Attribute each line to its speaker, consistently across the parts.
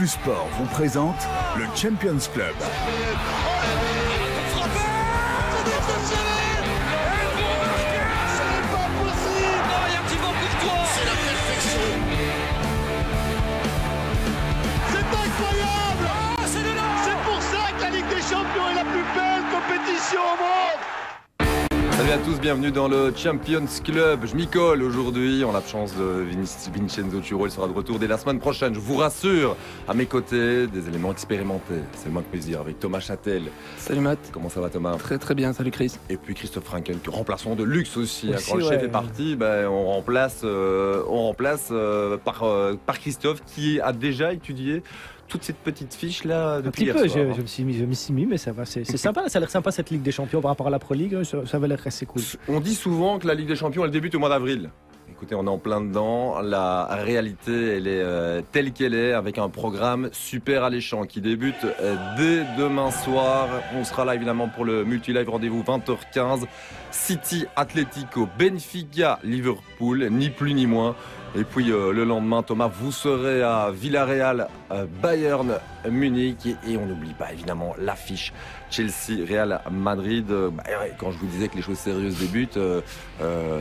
Speaker 1: Plus Sport vous présente le Champions Club.
Speaker 2: Salut à tous, bienvenue dans le Champions Club. Je m'y colle aujourd'hui. On a la chance de Vin- Vincenzo Turo. Il sera de retour dès la semaine prochaine. Je vous rassure, à mes côtés, des éléments expérimentés. C'est le moins que dire avec Thomas Châtel.
Speaker 3: Salut Matt.
Speaker 2: Comment ça va Thomas?
Speaker 3: Très très bien, salut Chris.
Speaker 2: Et puis Christophe Frankel, que remplaçant de luxe aussi. hein. Quand le chef est parti, ben, on remplace, euh, on remplace euh, par, euh, par Christophe qui a déjà étudié toute cette petite fiche là
Speaker 4: Un
Speaker 2: depuis
Speaker 4: petit
Speaker 2: hier
Speaker 4: peu,
Speaker 2: soir,
Speaker 4: je,
Speaker 2: hein.
Speaker 4: je me suis mis, je m'y suis mis, mais ça va, c'est c'est sympa, ça a l'air sympa cette Ligue des Champions par rapport à la Pro League, ça, ça va l'air assez cool.
Speaker 2: On dit souvent que la Ligue des Champions, elle débute au mois d'avril. Écoutez, on est en plein dedans. La réalité, elle est euh, telle qu'elle est, avec un programme super alléchant qui débute euh, dès demain soir. On sera là évidemment pour le multi-live rendez-vous 20h15. City, Atlético, Benfica, Liverpool, ni plus ni moins. Et puis euh, le lendemain, Thomas, vous serez à Villarreal, euh, Bayern, Munich. Et, on n'oublie pas évidemment l'affiche Chelsea, Real Madrid. Euh, bah, ouais, quand je vous disais que les choses sérieuses débutent. euh,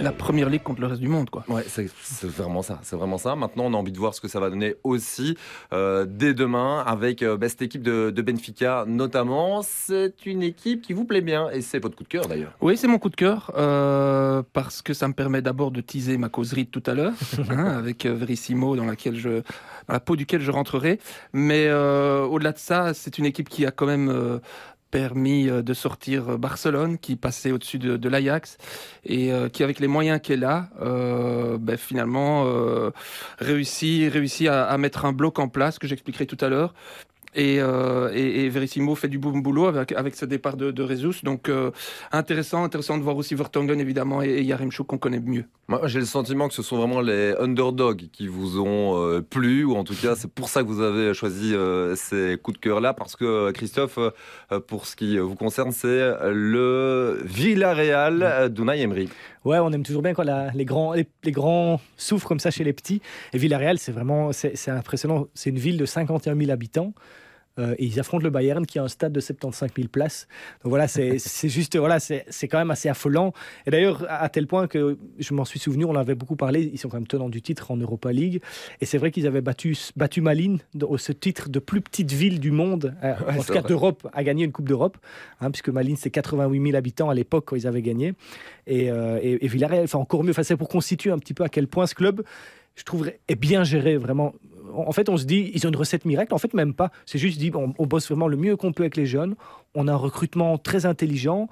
Speaker 3: La première ligue contre le reste du monde, quoi.
Speaker 2: Ouais, c'est vraiment ça, c'est vraiment ça. Maintenant, on a envie de voir ce que ça va donner aussi euh, dès demain avec euh, bah, cette équipe de, de Benfica notamment. C'est une équipe qui vous plaît bien et c'est votre coup de cœur d'ailleurs.
Speaker 3: Oui, c'est mon coup de cœur, euh, parce que ça me permet d'abord de teaser ma causerie de tout à l'heure, avec euh, Verissimo, dans, laquelle je, la peau duquel je rentrerai. Mais euh, au-delà de ça, c'est une équipe qui a quand même euh, permis de sortir Barcelone, qui passait au-dessus de, l'Ajax, et qui, avec les moyens qu'elle a, ben, finalement, réussit, à mettre un bloc en place, que j'expliquerai tout à l'heure. Et, euh, Verissimo fait du bon boulot avec, ce départ de, de. Donc euh, intéressant, intéressant de voir aussi Vertonghen évidemment et, et Yaremchuk qu'on connaît mieux.
Speaker 2: Moi, j'ai le sentiment que ce sont vraiment les underdogs qui vous ont euh, plu, ou en tout cas, c'est pour ça que vous avez choisi euh, ces coups de cœur-là, parce que Christophe, pour ce qui vous concerne, c'est le Villarreal d'Unai Emery.
Speaker 4: Ouais, on aime toujours bien quand les, grands, les, les grands souffrent comme ça chez les petits. Et Villarreal, c'est vraiment c'est impressionnant. C'est une ville de 51 000 habitants. Euh, et ils affrontent le Bayern qui a un stade de 75 000 places. Donc voilà, c'est juste, voilà, c'est quand même assez affolant. Et d'ailleurs, à à tel point que je m'en suis souvenu, on en avait beaucoup parlé, ils sont quand même tenants du titre en Europa League. Et c'est vrai qu'ils avaient battu, battu Malines, ce titre de plus petite ville du monde, euh,
Speaker 2: Ouais,
Speaker 4: en tout cas d'Europe, à gagner une Coupe d'Europe. Hein, puisque Malines, c'est 88 000 habitants à l'époque quand ils avaient gagné. Et, euh, et, et Villarreal fait encore mieux. Enfin, c'est pour constituer un petit peu à quel point ce club, je trouve, est bien géré, vraiment. En fait, on se dit, ils ont une recette miracle. En fait, même pas. C'est juste dit, on, on bosse vraiment le mieux qu'on peut avec les jeunes. On a un recrutement très intelligent.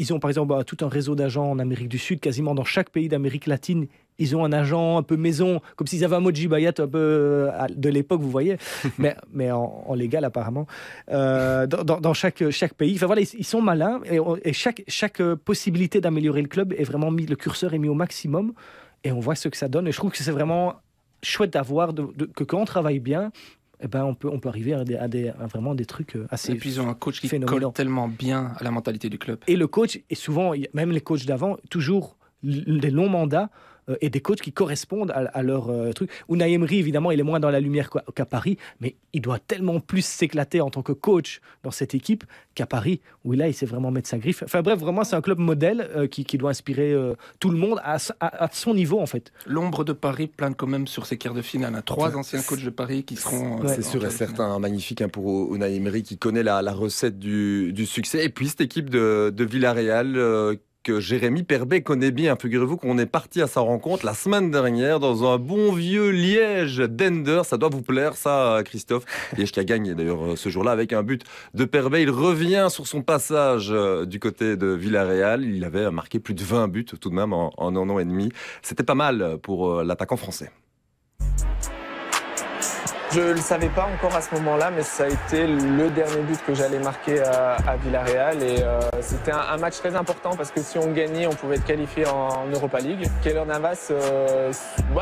Speaker 4: Ils ont par exemple bah, tout un réseau d'agents en Amérique du Sud, quasiment dans chaque pays d'Amérique latine. Ils ont un agent un peu maison, comme s'ils avaient un Moji Bayat un peu euh, de l'époque, vous voyez, mais, mais en, en légal apparemment, euh, dans, dans- dans chaque, chaque pays. Enfin voilà, ils, ils sont malins et, et chaque, chaque euh, possibilité d'améliorer le club est vraiment mis, le curseur est mis au maximum et on voit ce que ça donne. Et je trouve que c'est vraiment chouette d'avoir de- de- que quand on travaille bien, eh ben on peut on peut arriver à, des, à des- à vraiment des trucs euh, assez
Speaker 3: Et puis ils ont un coach qui colle tellement bien à la mentalité du club.
Speaker 4: et le coach, et souvent, même les coachs d'avant, toujours l- des longs mandats et des coachs qui correspondent à, à leur euh, truc. Unai Emery, évidemment, il est moins dans la lumière qu'à Paris, mais il doit tellement plus s'éclater en tant que coach dans cette équipe qu'à Paris, où là, il sait vraiment mettre sa griffe. Enfin bref, vraiment, c'est un club modèle euh, qui, qui doit inspirer euh, tout le monde à, à- à son niveau, en fait.
Speaker 3: L'ombre de Paris plane quand même sur ces quarts de finale. hein. Trois anciens coachs de Paris qui seront. euh,
Speaker 2: C'est sûr et certain, magnifique hein, pour Unai Emery qui connaît la, la recette du, du succès. Et puis cette équipe de, de Villarreal euh, que Jérémy Perbet connaît bien. Figurez-vous qu'on est parti à sa rencontre la semaine dernière dans un bon vieux Liège d'Ender. Ça doit vous plaire, ça, Christophe. Liège qui a gagné d'ailleurs euh, ce jour-là avec un but de Perbet. Il revient sur son passage euh, du côté de Villarreal. Il avait marqué plus de 20 buts tout de même en, en un an et demi. C'était pas mal pour euh, l'attaquant français.
Speaker 5: Je ne le savais pas encore à ce moment-là, mais ça a été le dernier but que j'allais marquer à, à Villarreal. Et euh, c'était un, match très important parce que si on gagnait, on pouvait être qualifié en, Europa League. Keller Navas, euh,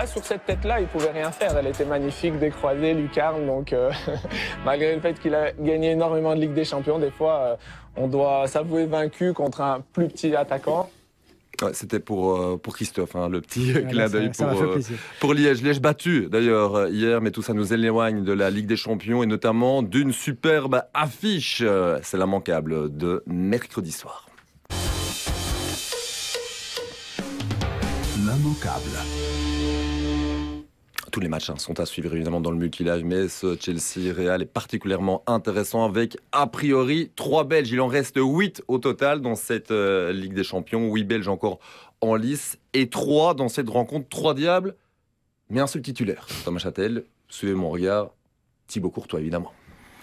Speaker 5: sur cette tête-là, il pouvait rien faire. Elle était magnifique, décroisée, lucarne. Donc, euh, malgré le fait qu'il a gagné énormément de Ligue des Champions, des fois, euh, on doit s'avouer vaincu contre un plus petit attaquant.
Speaker 2: Ouais, C'était pour, euh, pour Christophe, hein, le petit clin d'œil pour, euh, pour Liège. Liège battu d'ailleurs euh, hier, mais tout ça nous éloigne de la Ligue des Champions et notamment d'une superbe affiche. C'est l'immanquable de mercredi soir.
Speaker 1: L'immanquable.
Speaker 2: Tous les matchs hein, sont à suivre évidemment dans le multi-live, mais ce Chelsea-Real est particulièrement intéressant avec a priori trois Belges. Il en reste 8 au total dans cette euh, Ligue des Champions, 8 Belges encore en lice et 3 dans cette rencontre, 3 diables, mais un seul titulaire. Thomas Châtel, suivez mon regard, Thibaut Courtois évidemment.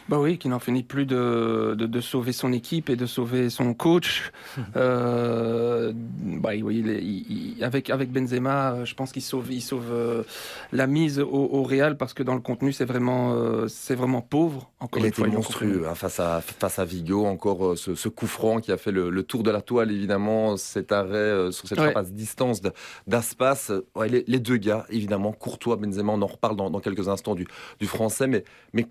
Speaker 3: Bah oui, qui n'en finit plus de, de, de sauver son équipe et de sauver son coach. Euh, bah oui, il est- il- il- avec, avec Benzema, euh, je pense qu'il sauve, il sauve euh, la mise au, au Real parce que dans le contenu, c'est vraiment, euh, c'est vraiment pauvre. Encore
Speaker 2: Il
Speaker 3: une
Speaker 2: été
Speaker 3: fois,
Speaker 2: monstrueux hein, face, à, face à Vigo, encore ce, ce coup franc qui a fait le, le tour de la toile, évidemment, cet arrêt sur cette
Speaker 3: Ouais.
Speaker 2: distance d'Aspas. Ouais, les, les deux gars, évidemment, Courtois, Benzema, on en reparle dans, dans quelques instants du, du français, mais, mais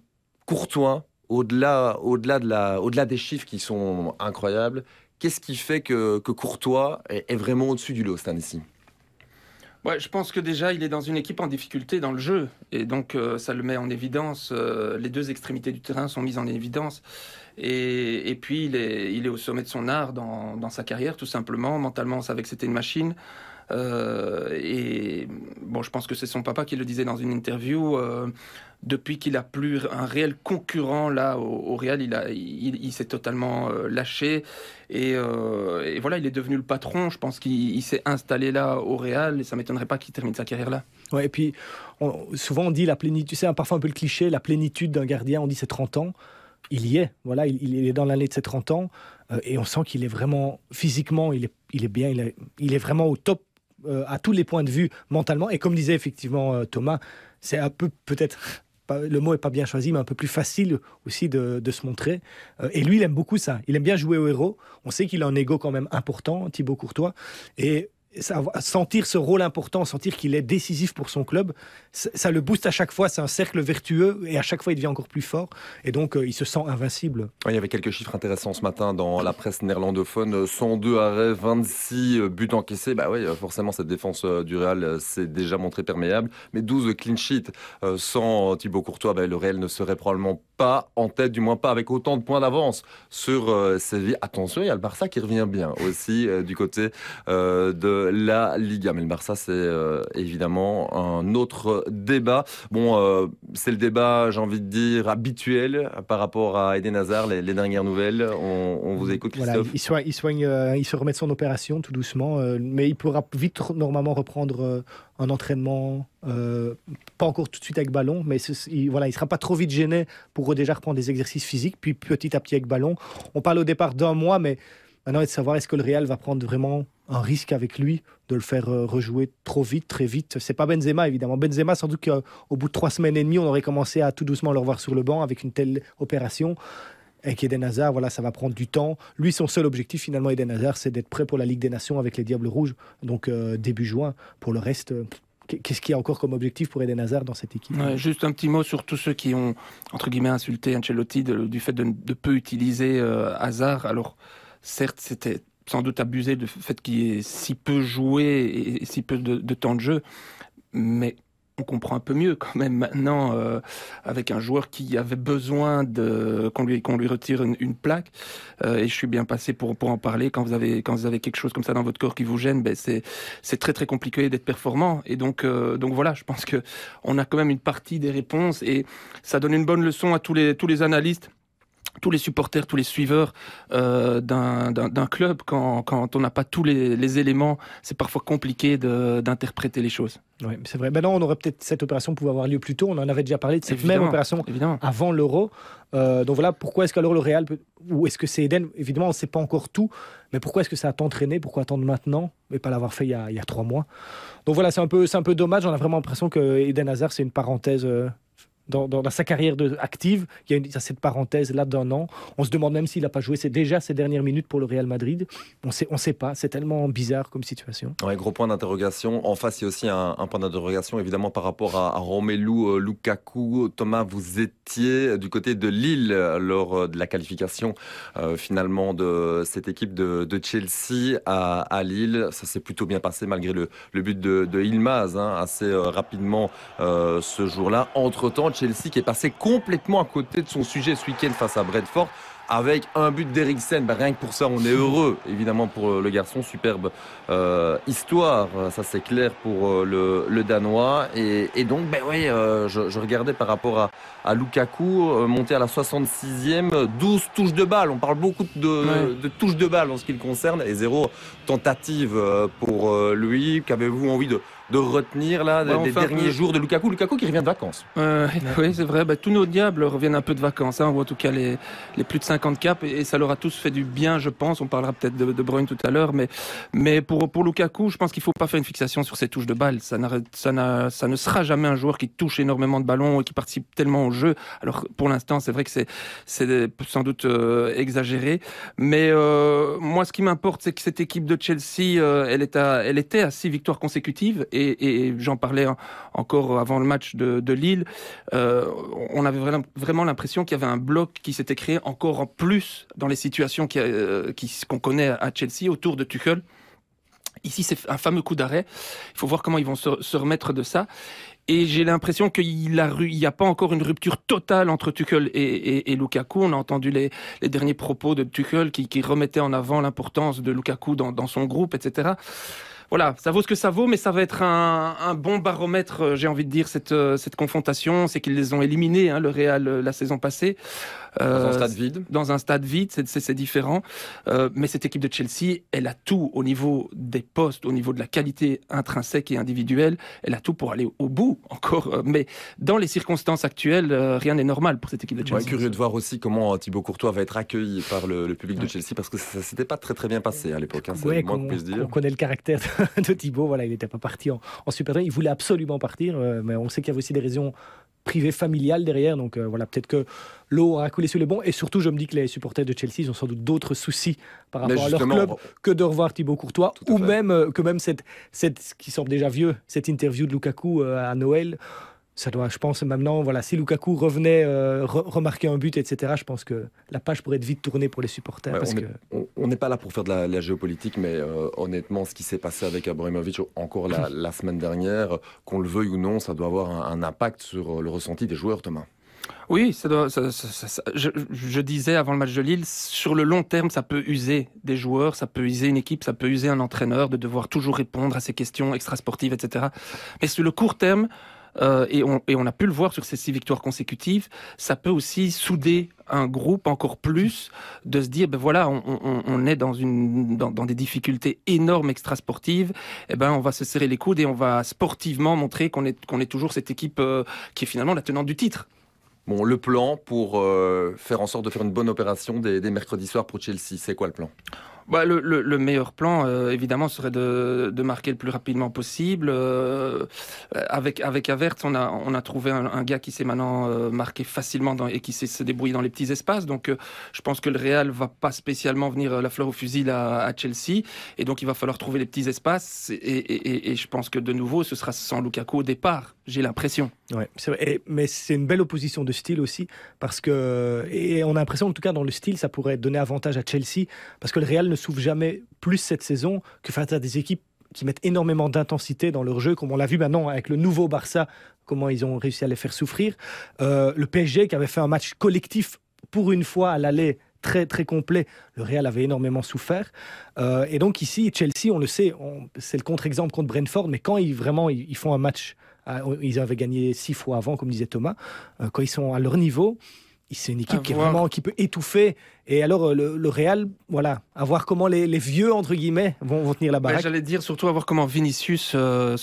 Speaker 2: Courtois, au-delà au -delà de la, au -delà des chiffres qui sont incroyables, qu'est-ce qui fait que, que Courtois est, vraiment au-dessus du lot, ici
Speaker 3: Ouais, je pense que déjà, il est dans une équipe en difficulté dans le jeu. Et donc, euh, ça le met en évidence. Euh, les deux extrémités du terrain sont mises en évidence. Et, et puis, il est, il est au sommet de son art dans, dans sa carrière, tout simplement. Mentalement, on savait que c'était une machine. Euh, et bon, je pense que c'est son papa qui le disait dans une interview. euh, depuis qu'il a plus un réel concurrent là au, Real, il, il, s'est totalement euh, lâché. Et, voilà, il est devenu le patron. Je pense qu'il il s'est installé là au Real et ça m'étonnerait pas qu'il termine sa carrière là.
Speaker 4: Ouais, et puis, souvent on dit la plénitude, tu sais, parfois un peu le cliché, la plénitude d'un gardien, on dit c'est 30 ans. Il y est, voilà, il, est dans l'année de ses 30 ans, et on sent qu'il est vraiment, physiquement, il est, il est bien, il est vraiment au top euh, à tous les points de vue, mentalement. Et comme disait effectivement euh, Thomas, c'est un peu peut-être, le mot est pas bien choisi, mais un peu plus facile aussi de, de se montrer. Euh, et lui, il aime beaucoup ça. Il aime bien jouer au héros. On sait qu'il a un ego quand même important, Thibaut Courtois. Et sentir ce rôle important, sentir qu'il est décisif pour son club, ça, le booste à chaque fois. C'est un cercle vertueux et à chaque fois, il devient encore plus fort. Et donc, euh, il se sent invincible.
Speaker 2: Il y avait quelques chiffres intéressants ce matin dans la presse néerlandophone. 102 arrêts, 26 buts encaissés. Bah oui, forcément, cette défense euh, du Real euh, s'est déjà montrée perméable. Mais 12 clean sheets euh, sans Thibaut Courtois, bah, le Real ne serait probablement pas en tête, du moins pas avec autant de points d'avance sur euh, Séville. Attention, il y a le Barça qui revient bien aussi euh, du côté euh, de la Liga. Mais le Barça, c'est euh, évidemment un autre débat. Bon, euh, c'est le débat, j'ai envie de dire, habituel par rapport à Eden Hazard, les, les dernières nouvelles. On, on vous écoute,
Speaker 4: Voilà,
Speaker 2: Christophe.
Speaker 4: il, soigne, il, soigne, euh, il se remet de son opération tout doucement, euh, mais il pourra vite normalement reprendre euh, un entraînement, euh, pas encore tout de suite avec ballon, mais ce- il, voilà, il sera pas trop vite gêné pour déjà reprendre des exercices physiques, puis petit à petit avec ballon. On parle au départ d'un mois, mais maintenant est de savoir est-ce que le Real va prendre vraiment un risque avec lui de le faire euh, rejouer trop vite, très vite? C'est pas Benzema évidemment. Benzema, sans doute qu'au bout de trois semaines et demie, on aurait commencé à tout doucement le revoir sur le banc avec une telle opération. Avec Eden Hazard, voilà, ça va prendre du temps. Lui, son seul objectif, finalement, Eden Hazard, c'est d'être prêt pour la Ligue des Nations avec les Diables Rouges, donc euh, début juin. Pour le reste, euh, qu'est-ce qu'il y a encore comme objectif pour Eden Hazard dans cette équipe?
Speaker 3: Juste un petit mot sur tous ceux qui ont, entre guillemets, insulté Ancelotti du fait de, de peu utiliser Hazard. Alors, certes, c'était sans doute abusé du fait qu'il ait si peu joué et, si peu de, de temps de jeu, mais on comprend un peu mieux quand même maintenant euh, avec un joueur qui avait besoin de qu'on lui qu'on lui retire une, une plaque. Euh, et je suis bien passé pour pour en parler. Quand vous avez quand vous avez quelque chose comme ça dans votre corps qui vous gêne ben c'est c'est très très compliqué d'être performant. Et donc euh, donc voilà je pense que on a quand même une partie des réponses et ça donne une bonne leçon à tous les tous les analystes tous les supporters, tous les suiveurs euh, d'un club, quand, quand on n'a pas tous les, les éléments, c'est parfois compliqué d'interpréter les choses.
Speaker 4: Ouais, c'est vrai. Maintenant, on aurait peut-être cette opération pouvait avoir lieu plus tôt. On en avait déjà parlé de cette
Speaker 3: Évidemment.
Speaker 4: même opération
Speaker 3: Évidemment.
Speaker 4: avant l'Euro. Euh, donc voilà, pourquoi est-ce qu'alors le Real peut- ou est-ce que c'est Eden? Évidemment, on ne sait pas encore tout, mais pourquoi est-ce que ça a tant traîné? Pourquoi attendre maintenant et pas l'avoir fait il y, a, il y a trois mois? Donc voilà, c'est un peu, c'est un peu dommage. On a vraiment l'impression que Eden Hazard c'est une parenthèse. euh, dans, sa carrière de, active. Il y, a cette parenthèse là d'un an. On se demande même s'il n'a pas joué c'est déjà ses dernières minutes pour le Real Madrid. On on sait pas. C'est tellement bizarre comme situation.
Speaker 2: Ouais, gros point d'interrogation. En face, il y a aussi un, point d'interrogation évidemment par rapport à, à Romelu euh, Lukaku. Thomas, vous étiez du côté de Lille lors de la qualification euh, finalement de cette équipe de, Chelsea à, Lille. Ça s'est plutôt bien passé malgré le, but de, Ilmaz hein, assez euh, rapidement euh, ce jour-là. Entre-temps, Chelsea qui est passé complètement à côté de son sujet ce week-end face à Bradford avec un but d'Eriksen. Ben, rien que pour ça, on est heureux, évidemment, pour le garçon. Superbe euh, histoire, ça c'est clair pour euh, le, le, Danois. Et, et donc, ben oui, euh, je, je, regardais par rapport à, à Lukaku, euh, monté à la 66e, 12 touches de balle. On parle beaucoup de, ouais. de touches de balle en ce qui le concerne, et zéro tentative euh, pour lui. Qu'avez-vous envie de de retenir là des derniers jours de Lukaku Lukaku qui revient de vacances.
Speaker 3: Euh, oui, c'est vrai. Bah, tous nos diables reviennent un peu de vacances, hein, ou en tout cas les, les plus de 50 caps, et, et, ça leur a tous fait du bien, je pense. On parlera peut-être de, de Bruyne tout à l'heure, mais, mais pour, pour Lukaku, je pense qu'il faut pas faire une fixation sur ses touches de balle. Ça, ça, ça ne sera jamais un joueur qui touche énormément de ballons et qui participe tellement au jeu. Alors pour l'instant, c'est vrai que c'est sans doute euh, exagéré, mais euh, moi, ce qui m'importe, c'est que cette équipe de Chelsea, elle, est à, elle était à six victoires consécutives et et, j'en parlais encore avant le match de, Lille, euh, on avait vraiment, l'impression qu'il y avait un bloc qui s'était créé encore en plus dans les situations qu'on euh, qu'on connaît à Chelsea autour de Tuchel. Ici, c'est un fameux coup d'arrêt. Il faut voir comment ils vont se, remettre de ça. Et j'ai l'impression qu'il n'y a pas encore une rupture totale entre Tuchel et, Lukaku. On a entendu les, derniers propos de Tuchel qui, qui remettaient en avant l'importance de Lukaku dans son groupe, etc voilà, ça vaut ce que ça vaut, mais ça va être un, bon baromètre, j'ai envie de dire, cette, cette confrontation. C'est qu'ils les ont éliminés, hein, le Real, la saison passée.
Speaker 2: Euh, dans un stade vide
Speaker 3: Dans un stade vide, c'est différent. Euh, mais cette équipe de Chelsea, elle a tout au niveau des postes, au niveau de la qualité intrinsèque et individuelle. Elle a tout pour aller au bout encore. Mais dans les circonstances actuelles, euh, rien n'est normal pour cette équipe de Chelsea.
Speaker 2: Ouais, curieux de voir aussi comment Thibaut Courtois va être accueilli par le, le public de Chelsea parce que ça s'était pas très très bien passé à l'époque. Hein,
Speaker 4: ouais, on, on, connaît le caractère de Thibaut. Voilà, il n'était pas parti en, en Super Il voulait absolument partir, euh, mais on sait qu'il y avait aussi des raisons privées familiales derrière. Donc euh, voilà, peut-être que l'eau a coulé sur les bons. Et surtout, je me dis que les supporters de Chelsea ont sans doute d'autres soucis par rapport à leur club que de revoir Thibaut Courtois ou fait. même euh, que même cette, cette qui semble déjà vieux, cette interview de Lukaku euh, à Noël ça doit, je pense maintenant, voilà, si Lukaku revenait euh, re remarquer un but, etc., je pense que la page pourrait être vite tournée pour les supporters.
Speaker 2: Ouais,
Speaker 4: parce
Speaker 2: on n'est que... pas là pour faire de la, la géopolitique, mais euh, honnêtement, ce qui s'est passé avec Abramovich encore la, la semaine dernière, qu'on le veuille ou non, ça doit avoir un, un impact sur le ressenti des joueurs, Thomas.
Speaker 3: Oui, ça doit, ça, ça, ça, je, je, disais avant le match de Lille, sur le long terme, ça peut user des joueurs, ça peut user une équipe, ça peut user un entraîneur de devoir toujours répondre à ces questions extrasportives, etc. Mais sur le court terme, euh, et, on, a pu le voir sur ces six victoires consécutives, ça peut aussi souder un groupe encore plus de se dire ben voilà on, est dans des difficultés énormes extrasportives. Et eh ben on va se serrer les coudes et on va sportivement montrer qu'on est toujours cette équipe euh, qui est finalement la tenante du titre.
Speaker 2: Bon, le plan pour euh, faire en sorte de faire une bonne opération des mercredis soirs pour Chelsea, c'est quoi le plan?
Speaker 3: Bah, le, le, le, meilleur plan, euh, évidemment, serait de, de, marquer le plus rapidement possible. Euh, avec avec Avert, on a on a trouvé un, un gars qui s'est maintenant euh, marqué facilement dans, et qui sait se débrouiller dans les petits espaces. Donc, euh, je pense que le Real va pas spécialement venir la fleur au fusil à, à, Chelsea, et donc il va falloir trouver les petits espaces. Et, et, et, je pense que de nouveau, ce sera sans Lukaku au départ. J'ai l'impression.
Speaker 4: Ouais, mais c'est une belle opposition de style aussi, parce que et on a l'impression, en tout cas dans le style, ça pourrait donner avantage à Chelsea, parce que le Real ne s'ouvre jamais plus cette saison que face à des équipes qui mettent énormément d'intensité dans leur jeu, comme on l'a vu maintenant avec le nouveau Barça, comment ils ont réussi à les faire souffrir. Euh, le PSG qui avait fait un match collectif pour une fois à l'aller très très complet. Le Real avait énormément souffert. Euh, et donc ici, Chelsea, on le sait, c'est le contre-exemple contre Brentford, mais quand ils vraiment ils, font un match, ils avaient gagné six fois avant, comme disait Thomas, euh, quand ils sont à leur niveau, c'est une équipe qui, est vraiment, qui peut étouffer. Et alors, euh, le, le Real, voilà, à voir comment les, les vieux, entre guillemets, vont, vont tenir la
Speaker 3: Ouais,
Speaker 4: baraque.
Speaker 3: J'allais dire surtout à voir comment Vinicius, euh,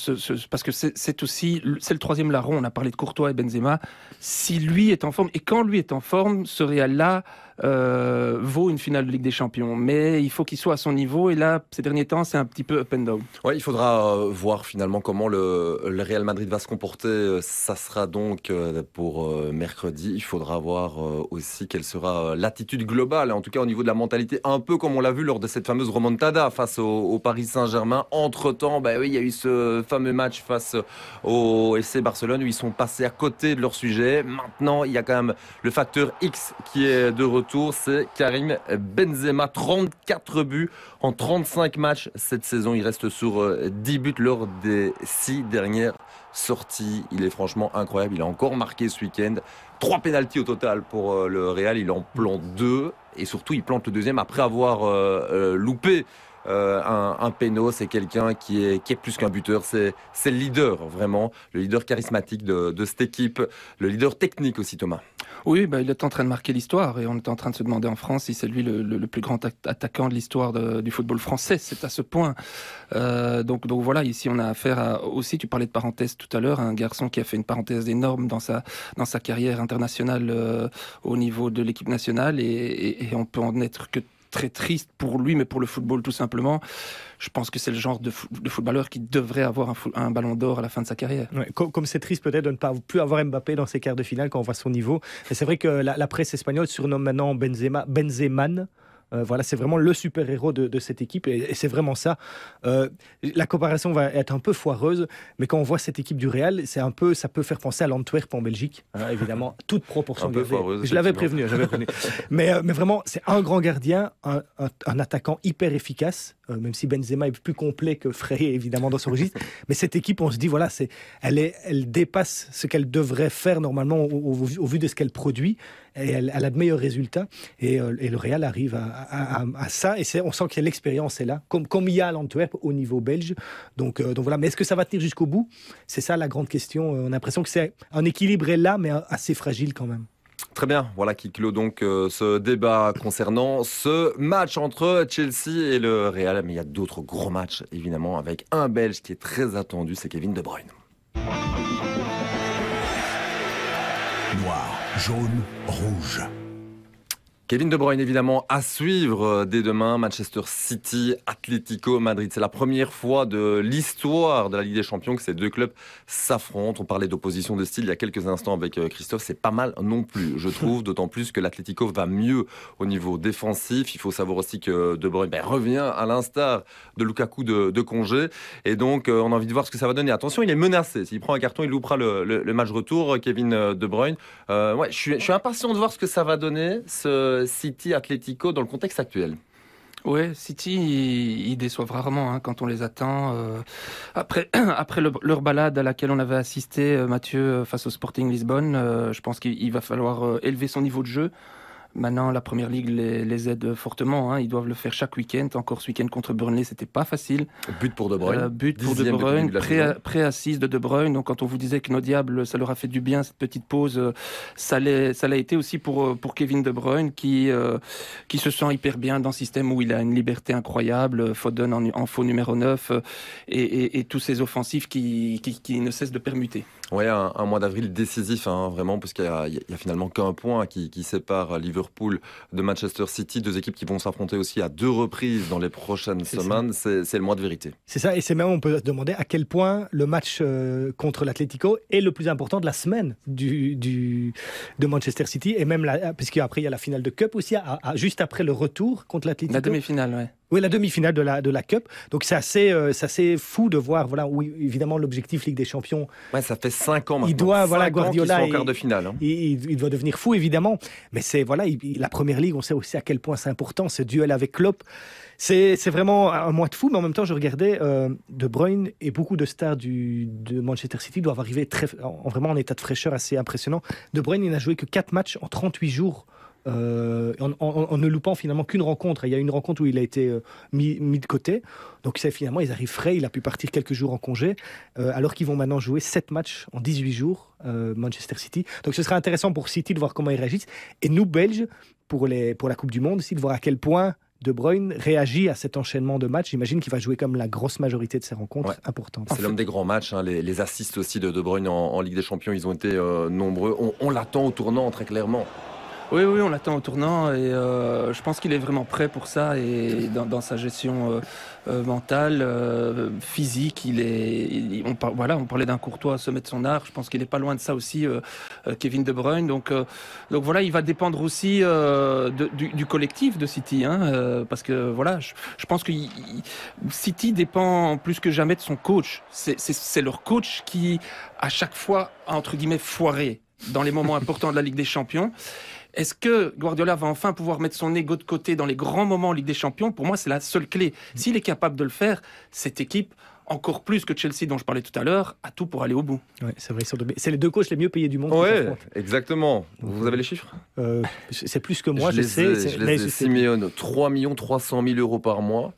Speaker 3: parce que c'est aussi c'est le troisième larron. On a parlé de Courtois et Benzema. Si lui est en forme et quand lui est en forme, ce Real là euh, vaut une finale de Ligue des Champions. Mais il faut qu'il soit à son niveau. Et là, ces derniers temps, c'est un petit peu up and down.
Speaker 2: Ouais, il faudra euh, voir finalement comment le, le Real Madrid va se comporter. Ça sera donc euh, pour euh, mercredi. Il faudra voir euh, aussi quelle sera euh, l'attitude globale, en tout cas au niveau de la mentalité, un peu comme on l'a vu lors de cette fameuse remontada face au, Paris Saint-Germain. Entre-temps, bah oui, il y a eu ce fameux match face au FC Barcelone où ils sont passés à côté de leur sujet. Maintenant, il y a quand même le facteur X qui est de retour, c'est Karim Benzema, 34 buts en 35 matchs cette saison. Il reste sur euh, 10 buts lors des 6 dernières sorties. Il est franchement incroyable. Il a encore marqué ce week-end. 3 pénalties au total pour euh, le Real. Il en plante 2 et surtout il plante le deuxième après avoir euh, euh, loupé. Euh, un, un c'est quelqu'un qui est, plus qu'un buteur, c'est le leader vraiment, le leader charismatique de, cette équipe, le leader technique aussi Thomas.
Speaker 3: Oui, bah, il est en train de marquer l'histoire et on est en train de se demander en France si c'est lui le, plus grand atta- attaquant de l'histoire du football français. C'est à ce point. Euh, donc, voilà, ici on a affaire à aussi. Tu parlais de parenthèse tout à l'heure, un garçon qui a fait une parenthèse énorme dans sa carrière internationale euh, au niveau de l'équipe nationale et, et- et on peut en être que très triste pour lui, mais pour le football tout simplement. Je pense que c'est le genre de, fo- de footballeur qui devrait avoir un, ballon d'or à la fin de sa carrière.
Speaker 4: Comme c'est triste peut-être de ne pas plus avoir Mbappé dans ses quarts de finale quand on voit son niveau. C'est vrai que la, la presse espagnole surnomme maintenant Benzema Benzeman. Euh, voilà, c'est vraiment le super-héros de, de cette équipe et, et c'est vraiment ça. Euh, la comparaison va être un peu foireuse, mais quand on voit cette équipe du Real, c'est un peu, ça peut faire penser à l'Antwerp en Belgique, hein, évidemment, toute proportion
Speaker 2: Un peu foireuse,
Speaker 4: Je l'avais prévenu, j'avais prévenu. mais, euh, mais vraiment, c'est un grand gardien, un, un- un attaquant hyper efficace, même si Benzema est plus complet que Frey évidemment dans son registre. mais cette équipe, on se dit voilà, c'est, elle est, elle dépasse ce qu'elle devrait faire normalement au, au- au vu de ce qu'elle produit. Et elle, elle a de meilleurs résultats. Et, euh, et le Real arrive à, à- à- à ça. Et c'est- on sent que l'expérience est là, comme, comme il y a à l'Antwerp au niveau belge. Donc, euh, donc voilà. Mais est-ce que ça va tenir jusqu'au bout? C'est ça la grande question. Euh, On a l'impression que c'est un équilibre est là, mais assez fragile quand même.
Speaker 2: Très bien, voilà qui clôt donc euh, ce débat concernant ce match entre Chelsea et le Real. Mais il y a d'autres gros matchs, évidemment, avec un Belge qui est très attendu, c'est Kevin De Bruyne.
Speaker 1: Noir, jaune, rouge.
Speaker 2: Kevin De Bruyne, évidemment, à suivre euh, dès demain. Manchester City, Atlético Madrid. C'est la première fois de l'histoire de la Ligue des Champions que ces deux clubs s'affrontent. On parlait d'opposition de style il y a quelques instants avec euh, Christophe. C'est pas mal non plus, je trouve. D'autant plus que l'Atlético va mieux au niveau défensif. Il faut savoir aussi que De Bruyne ben, revient à l'instar de Lukaku de, de congé. Et donc, euh, on a envie de voir ce que ça va donner. Attention, il est menacé. S'il prend un carton, il loupera le, le- le match retour, Kevin De Bruyne. Euh, ouais, je suis, je suis impatient de voir ce que ça va donner, ce City Atlético, dans le contexte actuel.
Speaker 3: Ouais, City, ils, ils déçoivent rarement hein, quand on les attend. euh. après après le- leur balade à laquelle on avait assisté, euh, Mathieu, euh, face au Sporting Lisbonne, je pense qu'il il va falloir élever son niveau de jeu. Maintenant, la première ligue les, les aide fortement. hein. Ils doivent le faire chaque week-end. Encore ce week-end contre Burnley, c'était pas facile.
Speaker 2: But pour De Bruyne.
Speaker 3: Euh, but pour De Bruyne,
Speaker 2: de
Speaker 3: pré-assise de De Bruyne. Donc, quand on vous disait que nos diables, ça leur a fait du bien cette petite pause, euh, ça l'a été aussi pour euh, pour Kevin De Bruyne, qui euh, qui se sent hyper bien dans un système où il a une liberté incroyable. Foden en, en faux numéro 9 euh, et, et- et tous ces offensifs qui, qui qui ne cessent de permuter.
Speaker 2: Ouais, un, un mois d'avril décisif, hein, vraiment, parce qu'il y, a- finalement qu'un point qui, qui sépare Liverpool de Manchester City, deux équipes qui vont s'affronter aussi à deux reprises dans les prochaines semaines. C'est le mois de vérité.
Speaker 4: C'est ça, et c'est même, on peut se demander à quel point le match euh, contre l'Atlético est le plus important de la semaine du, du- de Manchester City, et même, la- il y a la finale de Cup aussi, à- à- juste après le retour contre l'Atlético.
Speaker 3: La demi-finale, ouais.
Speaker 4: Oui, la demi-finale de la, de la Cup. Donc c'est assez, euh, c'est assez fou de voir, voilà, oui, évidemment, l'objectif Ligue des Champions,
Speaker 2: Ouais, ça fait cinq ans maintenant.
Speaker 4: Il doit, voilà, Guardiola
Speaker 2: sont en de finale. hein.
Speaker 4: il, il- il doit devenir fou, évidemment. Mais c'est, voilà, il- il- la Première Ligue, on sait aussi à quel point c'est important, ce duel avec Klopp. C'est, c'est vraiment un mois de fou, mais en même temps, je regardais euh, De Bruyne et beaucoup de stars du, de Manchester City doivent arriver très, en, vraiment en état de fraîcheur assez impressionnant. De Bruyne, il n'a joué que 4 matchs en 38 jours euh, en, en- en ne loupant finalement qu'une rencontre. Il y a une rencontre où il a été euh, mis, mis de côté. Donc c'est finalement, ils arrivent frais. Il a pu partir quelques jours en congé, euh, alors qu'ils vont maintenant jouer 7 matchs en 18 jours, Manchester City. Donc ce sera intéressant pour City de voir comment ils réagissent. Et nous, Belges, pour, les, pour la Coupe du Monde aussi, de voir à quel point De Bruyne réagit à cet enchaînement de matchs. J'imagine qu'il va jouer comme la grosse majorité de ses rencontres
Speaker 2: Ouais.
Speaker 4: importantes.
Speaker 2: C'est l'homme des grands matchs. hein. Les, les assists aussi de De Bruyne en, en Ligue des Champions, ils ont été euh, nombreux. On, on l'attend au tournant très clairement.
Speaker 3: Oui, oui, on l'attend au tournant et euh, je pense qu'il est vraiment prêt pour ça et dans, dans sa gestion euh, euh, mentale, euh, physique, il est. il- on, par- voilà, on parlait d'un courtois sommet de son art. Je pense qu'il n'est pas loin de ça aussi, euh, euh, Kevin De Bruyne. Donc, donc voilà, il va dépendre aussi de- du, du collectif de City, hein, parce que voilà, je, je pense que City dépend plus que jamais de son coach. C'est leur coach qui, à chaque fois, a entre guillemets foiré dans les moments importants de la Ligue des Champions. Est-ce que Guardiola va enfin pouvoir mettre son ego de côté dans les grands moments en Ligue des Champions? Pour moi, c'est la seule clé. S'il est capable de le faire, cette équipe, encore plus que Chelsea dont je parlais tout à l'heure, a tout pour aller au bout.
Speaker 4: Ouais, c'est vrai, c'est les deux coachs les mieux payés du monde.
Speaker 2: Ouais, exactement. Vous avez les chiffres?
Speaker 4: Euh, c'est plus que moi, je,
Speaker 2: les
Speaker 4: sais.
Speaker 2: ai, je les ai. Simeone, 3 300 000 euros par mois.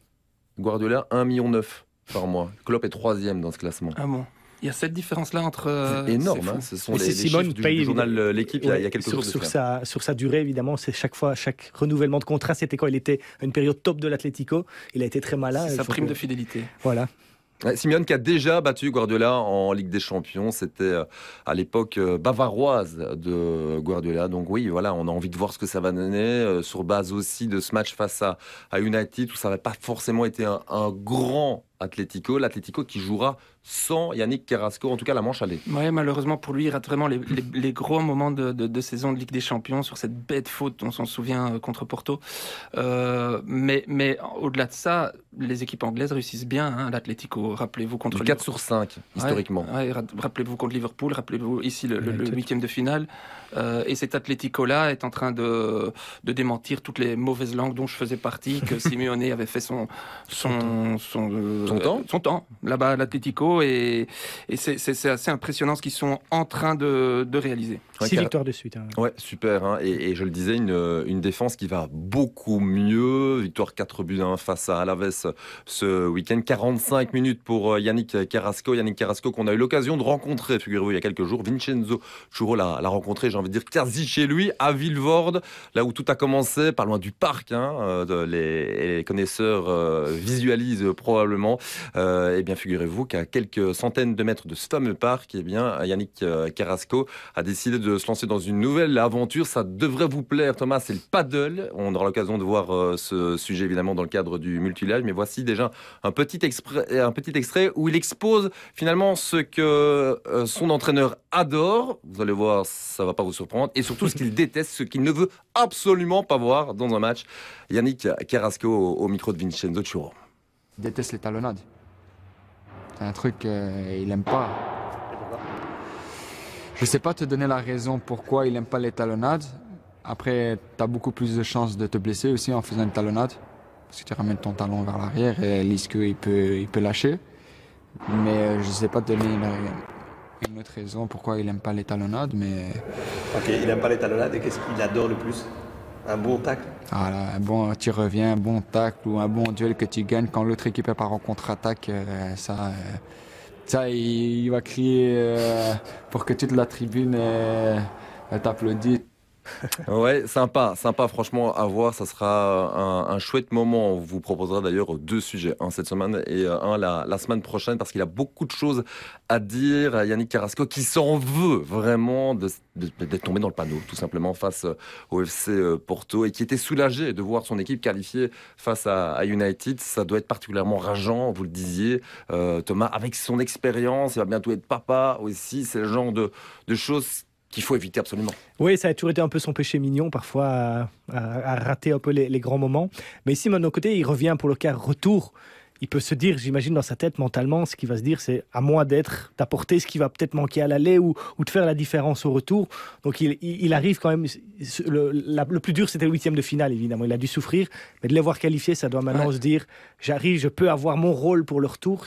Speaker 2: Guardiola, 1 million 9 par mois. Klopp est troisième dans ce classement.
Speaker 3: Ah bon Il y a cette différence-là entre. euh,
Speaker 2: C'est énorme, hein. ce sont les, les
Speaker 4: Simone
Speaker 2: chiffres du,
Speaker 4: paye,
Speaker 2: du journal
Speaker 4: évidemment.
Speaker 2: euh, L'équipe il, y a- il y a
Speaker 4: Ouais,
Speaker 2: quelques
Speaker 4: sur,
Speaker 2: jours.
Speaker 4: sur sa, sur sa durée, évidemment, c'est chaque fois, chaque renouvellement de contrat, c'était quand il était à une période top de l'Atlético. Il a été très malin.
Speaker 3: Sa prime
Speaker 4: que-
Speaker 3: de fidélité.
Speaker 4: Voilà.
Speaker 2: Simeone qui a déjà battu Guardiola en Ligue des Champions, c'était euh, à l'époque bavaroise de Guardiola. Donc oui, voilà, on a envie de voir ce que ça va donner sur base aussi de ce match face à, à United où ça n'avait pas forcément été un, un grand Atlético. L'Atlético qui jouera sans Yannick Carrasco, en tout cas la manche allée.
Speaker 3: Ouais, malheureusement pour lui, il rate vraiment les, les- les gros moments de, de- de saison de Ligue des Champions sur cette bête faute dont on s'en souvient euh, contre Porto. Euh, mais mais au-delà de ça, les équipes anglaises réussissent bien. Hein, L'Atlético, rappelez-vous contre
Speaker 2: Du
Speaker 3: le-
Speaker 2: 4 sur 5, historiquement.
Speaker 3: Ouais, ouais, ra- rappelez-vous contre Liverpool, rappelez-vous ici le, huitième de finale. Euh, et cet Atlético-là est en train de, de démentir toutes les mauvaises langues dont je faisais partie, que Simeone avait fait son, son, son, euh,
Speaker 2: Son temps
Speaker 3: son temps là-bas à l'Atlético. Et, et c'est- c'est c'est assez impressionnant ce qu'ils sont en train de, de réaliser.
Speaker 2: Ouais,
Speaker 4: Six
Speaker 2: Car-
Speaker 4: victoires de suite. hein.
Speaker 2: Ouais, super. hein. Et, et je le disais, une, une défense qui va beaucoup mieux. Victoire 4 buts à 1 face à Alaves ce week-end. 45 minutes pour euh, Yannick Carrasco. Yannick Carrasco qu'on a eu l'occasion de rencontrer, figurez-vous, il y a quelques jours. Vincenzo Churo l'a l'a rencontré, j'ai envie de dire, quasi chez lui, à Villevorde, là où tout a commencé, pas loin du parc. Hein, euh, de- les, les connaisseurs euh, visualisent probablement. Euh, eh bien, figurez-vous qu'à quelques centaines de mètres de ce fameux parc, eh bien, Yannick euh, Carrasco a décidé de se lancer dans une nouvelle aventure. Ça devrait vous plaire, Thomas, c'est le paddle. On aura l'occasion de voir euh, ce sujet évidemment dans le cadre du multilive. Mais voici déjà un petit, extrait où il expose finalement ce que son entraîneur adore. Vous allez voir, ça va pas vous surprendre. Et surtout ce qu'il déteste, ce qu'il ne veut absolument pas voir dans un match. Yannick Carrasco au, micro de Vincenzo Churo.
Speaker 6: Il déteste les talonnades. C'est un truc qu'il n'aime pas. Je sais pas te donner la raison pourquoi il n'aime pas les talonnades. Après, tu as beaucoup plus de chances de te blesser aussi en faisant une talonnade. Parce que tu ramènes ton talon vers l'arrière et risque il peut, il peut lâcher. Mais euh, je sais pas te donner une, autre raison pourquoi il n'aime pas les talonnades. Mais
Speaker 7: Ok, il n'aime pas les talonnades et qu'est-ce qu'il adore le plus? Un bon tacle
Speaker 6: voilà, un bon tu reviens, un bon tacle ou un bon duel que tu gagnes quand l'autre équipe est pas en contre-attaque, euh, ça, euh, ça il, va crier euh, pour que toute la tribune t'applaudisse.
Speaker 2: Ouais, sympa, sympa franchement à voir. Ça sera un, un chouette moment. On vous proposera d'ailleurs deux sujets, un cette semaine et euh, un la, semaine prochaine, parce qu'il a beaucoup de choses à dire. à Yannick Carrasco qui s'en veut vraiment d'être tombé dans le panneau, tout simplement face euh, au FC euh, Porto, et qui était soulagé de voir son équipe qualifiée face à, United. Ça doit être particulièrement rageant, vous le disiez, euh, Thomas, avec son expérience. Il va bientôt être papa aussi. C'est le genre de, de choses qu'il faut éviter absolument.
Speaker 4: Oui, ça a toujours été un peu son péché mignon, parfois à, à- à rater un peu les, les grands moments. Mais ici, de notre côté, il revient pour le cas retour. Il peut se dire, j'imagine dans sa tête mentalement, ce qu'il va se dire, c'est à moi d'être, d'apporter ce qui va peut-être manquer à l'aller ou, ou de faire la différence au retour. Donc il, il- il arrive quand même. Le, la- le plus dur, c'était le huitième de finale, évidemment. Il a dû souffrir, mais de les voir qualifiés, ça doit maintenant
Speaker 3: Ouais.
Speaker 4: se dire, j'arrive, je peux avoir mon rôle pour le retour.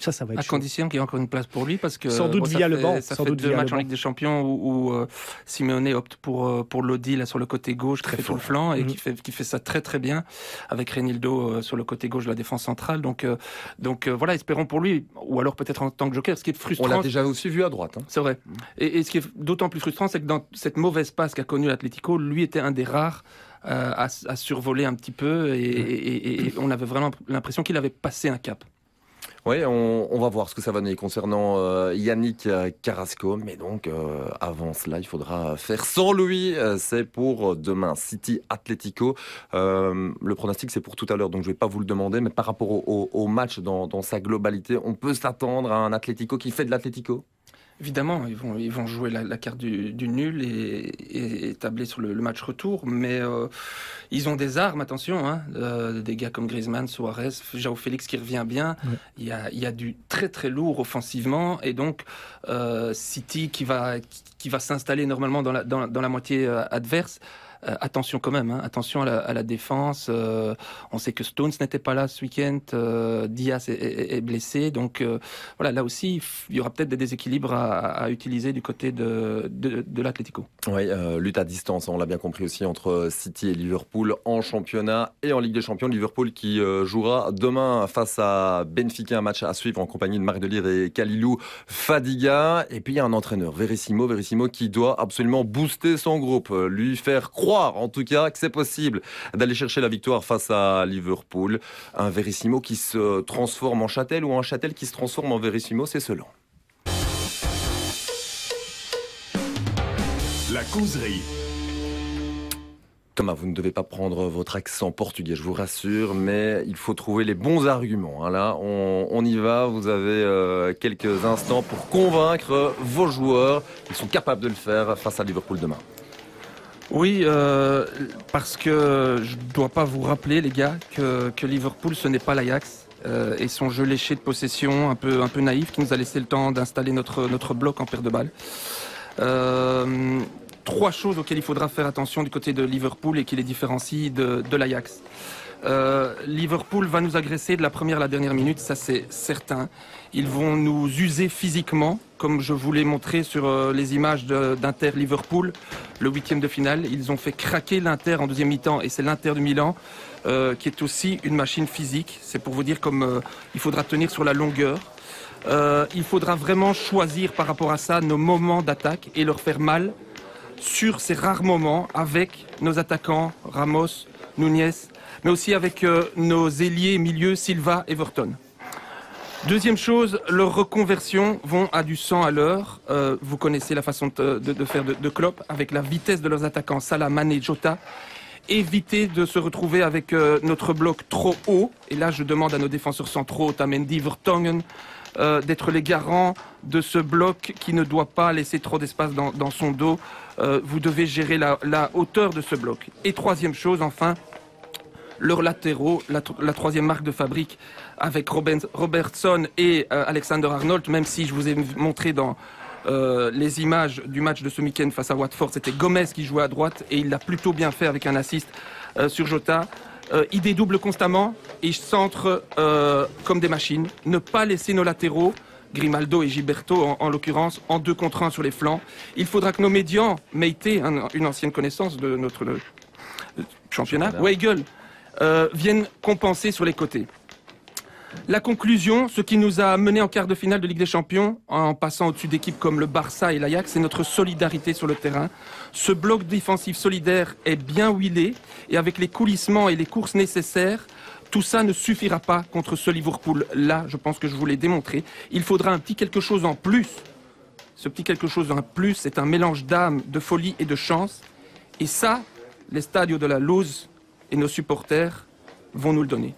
Speaker 4: Ça, ça va être
Speaker 3: À
Speaker 4: chaud.
Speaker 3: condition qu'il y ait encore une place pour lui, parce que
Speaker 4: Sans doute
Speaker 3: ça
Speaker 4: via le
Speaker 3: fait-
Speaker 4: banc,
Speaker 3: Ça
Speaker 4: sans
Speaker 3: fait
Speaker 4: doute
Speaker 3: deux
Speaker 4: via le
Speaker 3: matchs en. Ligue des Champions où, où, euh, Simeone opte pour euh, pour Lodi là sur le côté gauche, qui fait tout le flanc et qui fait qui fait ça très très bien avec Renildo euh, sur le côté gauche de la défense centrale. Donc euh, donc euh, voilà, espérons pour lui, ou alors peut-être en tant que joker. Ce qui est
Speaker 2: On
Speaker 3: frustrant,
Speaker 2: l'a déjà aussi vu à droite. hein.
Speaker 3: c'est vrai. Et, et ce qui est d'autant plus frustrant, c'est que dans cette mauvaise passe qu'a connue l'Atlético, lui était un des rares euh, à, à survoler un petit peu et, et- et- et on avait vraiment l'impression qu'il avait passé un cap.
Speaker 2: Oui, on, va voir ce que ça va donner concernant euh, Yannick euh, Carrasco. Mais donc, euh, avant cela, il faudra faire sans lui. C'est pour demain, City Atlético. Euh, le pronostic, c'est pour tout à l'heure, donc je ne vais pas vous le demander. Mais par rapport au match dans, dans sa globalité, on peut s'attendre à un Atlético qui fait de l'Atlético?
Speaker 3: Évidemment, ils vont, ils vont jouer la, la carte du, du nul et, et, et tabler sur le, le match retour, mais euh, ils ont des armes, attention, hein, euh, des gars comme Griezmann, Suarez, Jao Félix qui revient bien. Il, y a, il y a du très très lourd offensivement, et donc euh, City qui va, qui, qui va s'installer normalement dans la, dans, dans la moitié adverse. Euh, attention quand même, hein, attention à la, défense. euh, on sait que Stones n'était pas là ce week-end, euh, Diaz est, blessé, donc voilà, là aussi, il y aura peut-être des déséquilibres à, utiliser du côté de, de, l'Atlético.
Speaker 2: Oui, lutte à distance, on l'a bien compris aussi entre City et Liverpool en championnat et en Ligue des Champions. Liverpool qui jouera demain face à Benfica, un match à suivre en compagnie de Marc Delire et Kalilou Fadiga. Et puis il y a un entraîneur, Verissimo, Verissimo qui doit absolument booster son groupe, lui faire croire en tout cas que c'est possible d'aller chercher la victoire face à Liverpool. Un Verissimo qui se transforme en Châtel ou un Châtel qui se transforme en Verissimo, c'est selon.
Speaker 1: La causerie.
Speaker 2: Thomas, vous ne devez pas prendre votre accent portugais, je vous rassure, mais il faut trouver les bons arguments. hein. Là, on, on y va. Vous avez euh, quelques instants pour convaincre vos joueurs. Ils sont capables de le faire face à Liverpool demain.
Speaker 3: Oui, euh, parce que je ne dois pas vous rappeler, les gars, que, que Liverpool, ce n'est pas l'Ajax. euh, et son jeu léché de possession, un peu, un peu naïf, qui nous a laissé le temps d'installer notre, notre bloc en paire de balles. Euh, trois choses auxquelles il faudra faire attention du côté de Liverpool et qui les différencient de, de l'Ajax. Liverpool va nous agresser de la première à la dernière minute, ça c'est certain. Ils vont nous user physiquement, comme je vous l'ai montré sur euh, les images de- d'Inter Liverpool, le huitième de finale. Ils ont fait craquer l'Inter en deuxième mi-temps et c'est l'Inter de Milan euh, qui est aussi une machine physique. C'est pour vous dire comme euh, il faudra tenir sur la longueur. Il faudra vraiment choisir par rapport à ça nos moments d'attaque et leur faire mal sur ces rares moments avec nos attaquants Ramos, Nunez, mais aussi avec nos ailiers milieux Silva, Everton. Deuxième chose, leurs reconversions vont à du 100 à l'heure. Euh, vous connaissez la façon de, faire de, de Klopp avec la vitesse de leurs attaquants Salah, Mané, Jota. Éviter de se retrouver avec euh, notre bloc trop haut. Et là, je demande à nos défenseurs centraux, Tamendi, Vertonghen, euh, d'être les garants de ce bloc qui ne doit pas laisser trop d'espace dans, son dos. Euh, vous devez gérer la hauteur de ce bloc. Et troisième chose, enfin, leurs latéraux, la, tro- la troisième marque de fabrique avec Robin- Robertson et euh, Alexander Arnold, même si je vous ai montré dans euh, les images du match de ce week-end face à Watford, c'était Gomez qui jouait à droite et il l'a plutôt bien fait avec un assist euh, sur Jota. Euh, ils dédoublent constamment et euh, comme des machines. Ne pas laisser nos latéraux, Grimaldo et Gilberto en, en l'occurrence, en deux contre un sur les flancs. Il faudra que nos médians, Meite, un- une ancienne connaissance de notre Championnat. Weigel, euh, viennent compenser sur les côtés. La conclusion, ce qui nous a mené en quart de finale de Ligue des Champions, en passant au-dessus d'équipes comme le Barça et l'Ajax, c'est notre solidarité sur le terrain. Ce bloc défensif solidaire est bien huilé et avec les coulissements et les courses nécessaires, tout ça ne suffira pas contre ce Liverpool-là. Je pense que je vous l'ai démontré. Il faudra un petit quelque chose en plus. Ce petit quelque chose en plus, c'est un mélange d'âme, de folie et de chance. Et ça, les stadios de la Lose et nos supporters vont nous le donner.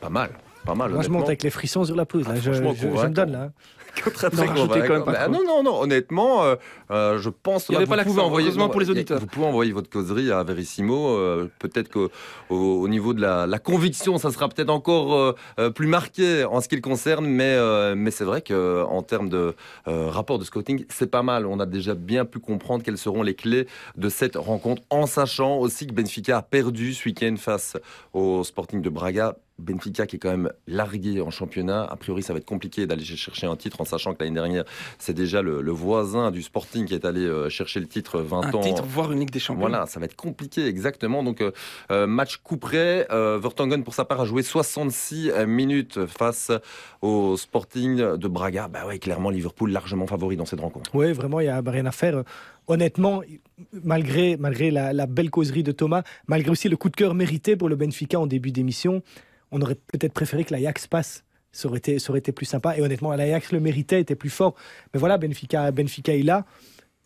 Speaker 2: Pas mal, pas mal.
Speaker 4: Moi, je monte avec les frissons sur la pelouse. Là.
Speaker 2: Ah,
Speaker 4: je,
Speaker 2: franchement,
Speaker 4: je- je me donne là.
Speaker 2: très, très
Speaker 3: d'en rajouter quand même
Speaker 2: convaincant.
Speaker 3: pas
Speaker 2: Bah, non, non, non, honnêtement, euh, euh, je pense
Speaker 3: Il y
Speaker 2: là,
Speaker 3: avait
Speaker 2: vous
Speaker 3: pas
Speaker 2: pouvez
Speaker 3: l'accent,
Speaker 2: envoyer,
Speaker 3: pour les auditeurs.
Speaker 2: Vous pouvez envoyer votre causerie à Verissimo. euh, peut-être qu'au au, au niveau de la, la conviction, ça sera peut-être encore plus marqué en ce qui le concerne, mais, euh, mais c'est vrai qu'en termes de euh, rapport de scouting, c'est pas mal. On a déjà bien pu comprendre quelles seront les clés de cette rencontre, en sachant aussi que Benfica a perdu ce week-end face au Sporting de Braga. Benfica qui est quand même largué en championnat. A priori, ça va être compliqué d'aller chercher un titre en sachant que l'année dernière, c'est déjà le, le voisin du Sporting qui est allé euh, chercher le titre 20
Speaker 3: Un
Speaker 2: ans.
Speaker 3: titre, voire une Ligue des Champions.
Speaker 2: Voilà, ça va être compliqué, exactement. Donc, euh, euh, match coup près. Euh, Vertonghen, pour sa part, a joué 66 minutes face au Sporting de Braga. Bah ouais, clairement, Liverpool largement favori dans cette rencontre.
Speaker 4: Oui, vraiment, il n'y a rien à faire. Honnêtement, malgré, malgré la, la belle causerie de Thomas, malgré aussi le coup de cœur mérité pour le Benfica en début d'émission, on aurait peut-être préféré que l'Ajax passe. Ça aurait, été, ça aurait été plus sympa. Et honnêtement, l'Ajax le méritait, était plus fort. Mais voilà, Benfica, Benfica est là.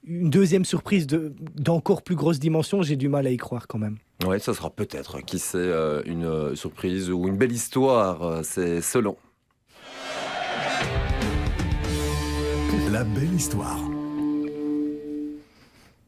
Speaker 4: Une deuxième surprise de- d'encore plus grosse dimension, j'ai du mal à y croire quand même.
Speaker 2: Ouais, ça sera peut-être, qui sait, euh, une euh, surprise ou une belle histoire. euh, C'est selon.
Speaker 1: La belle histoire.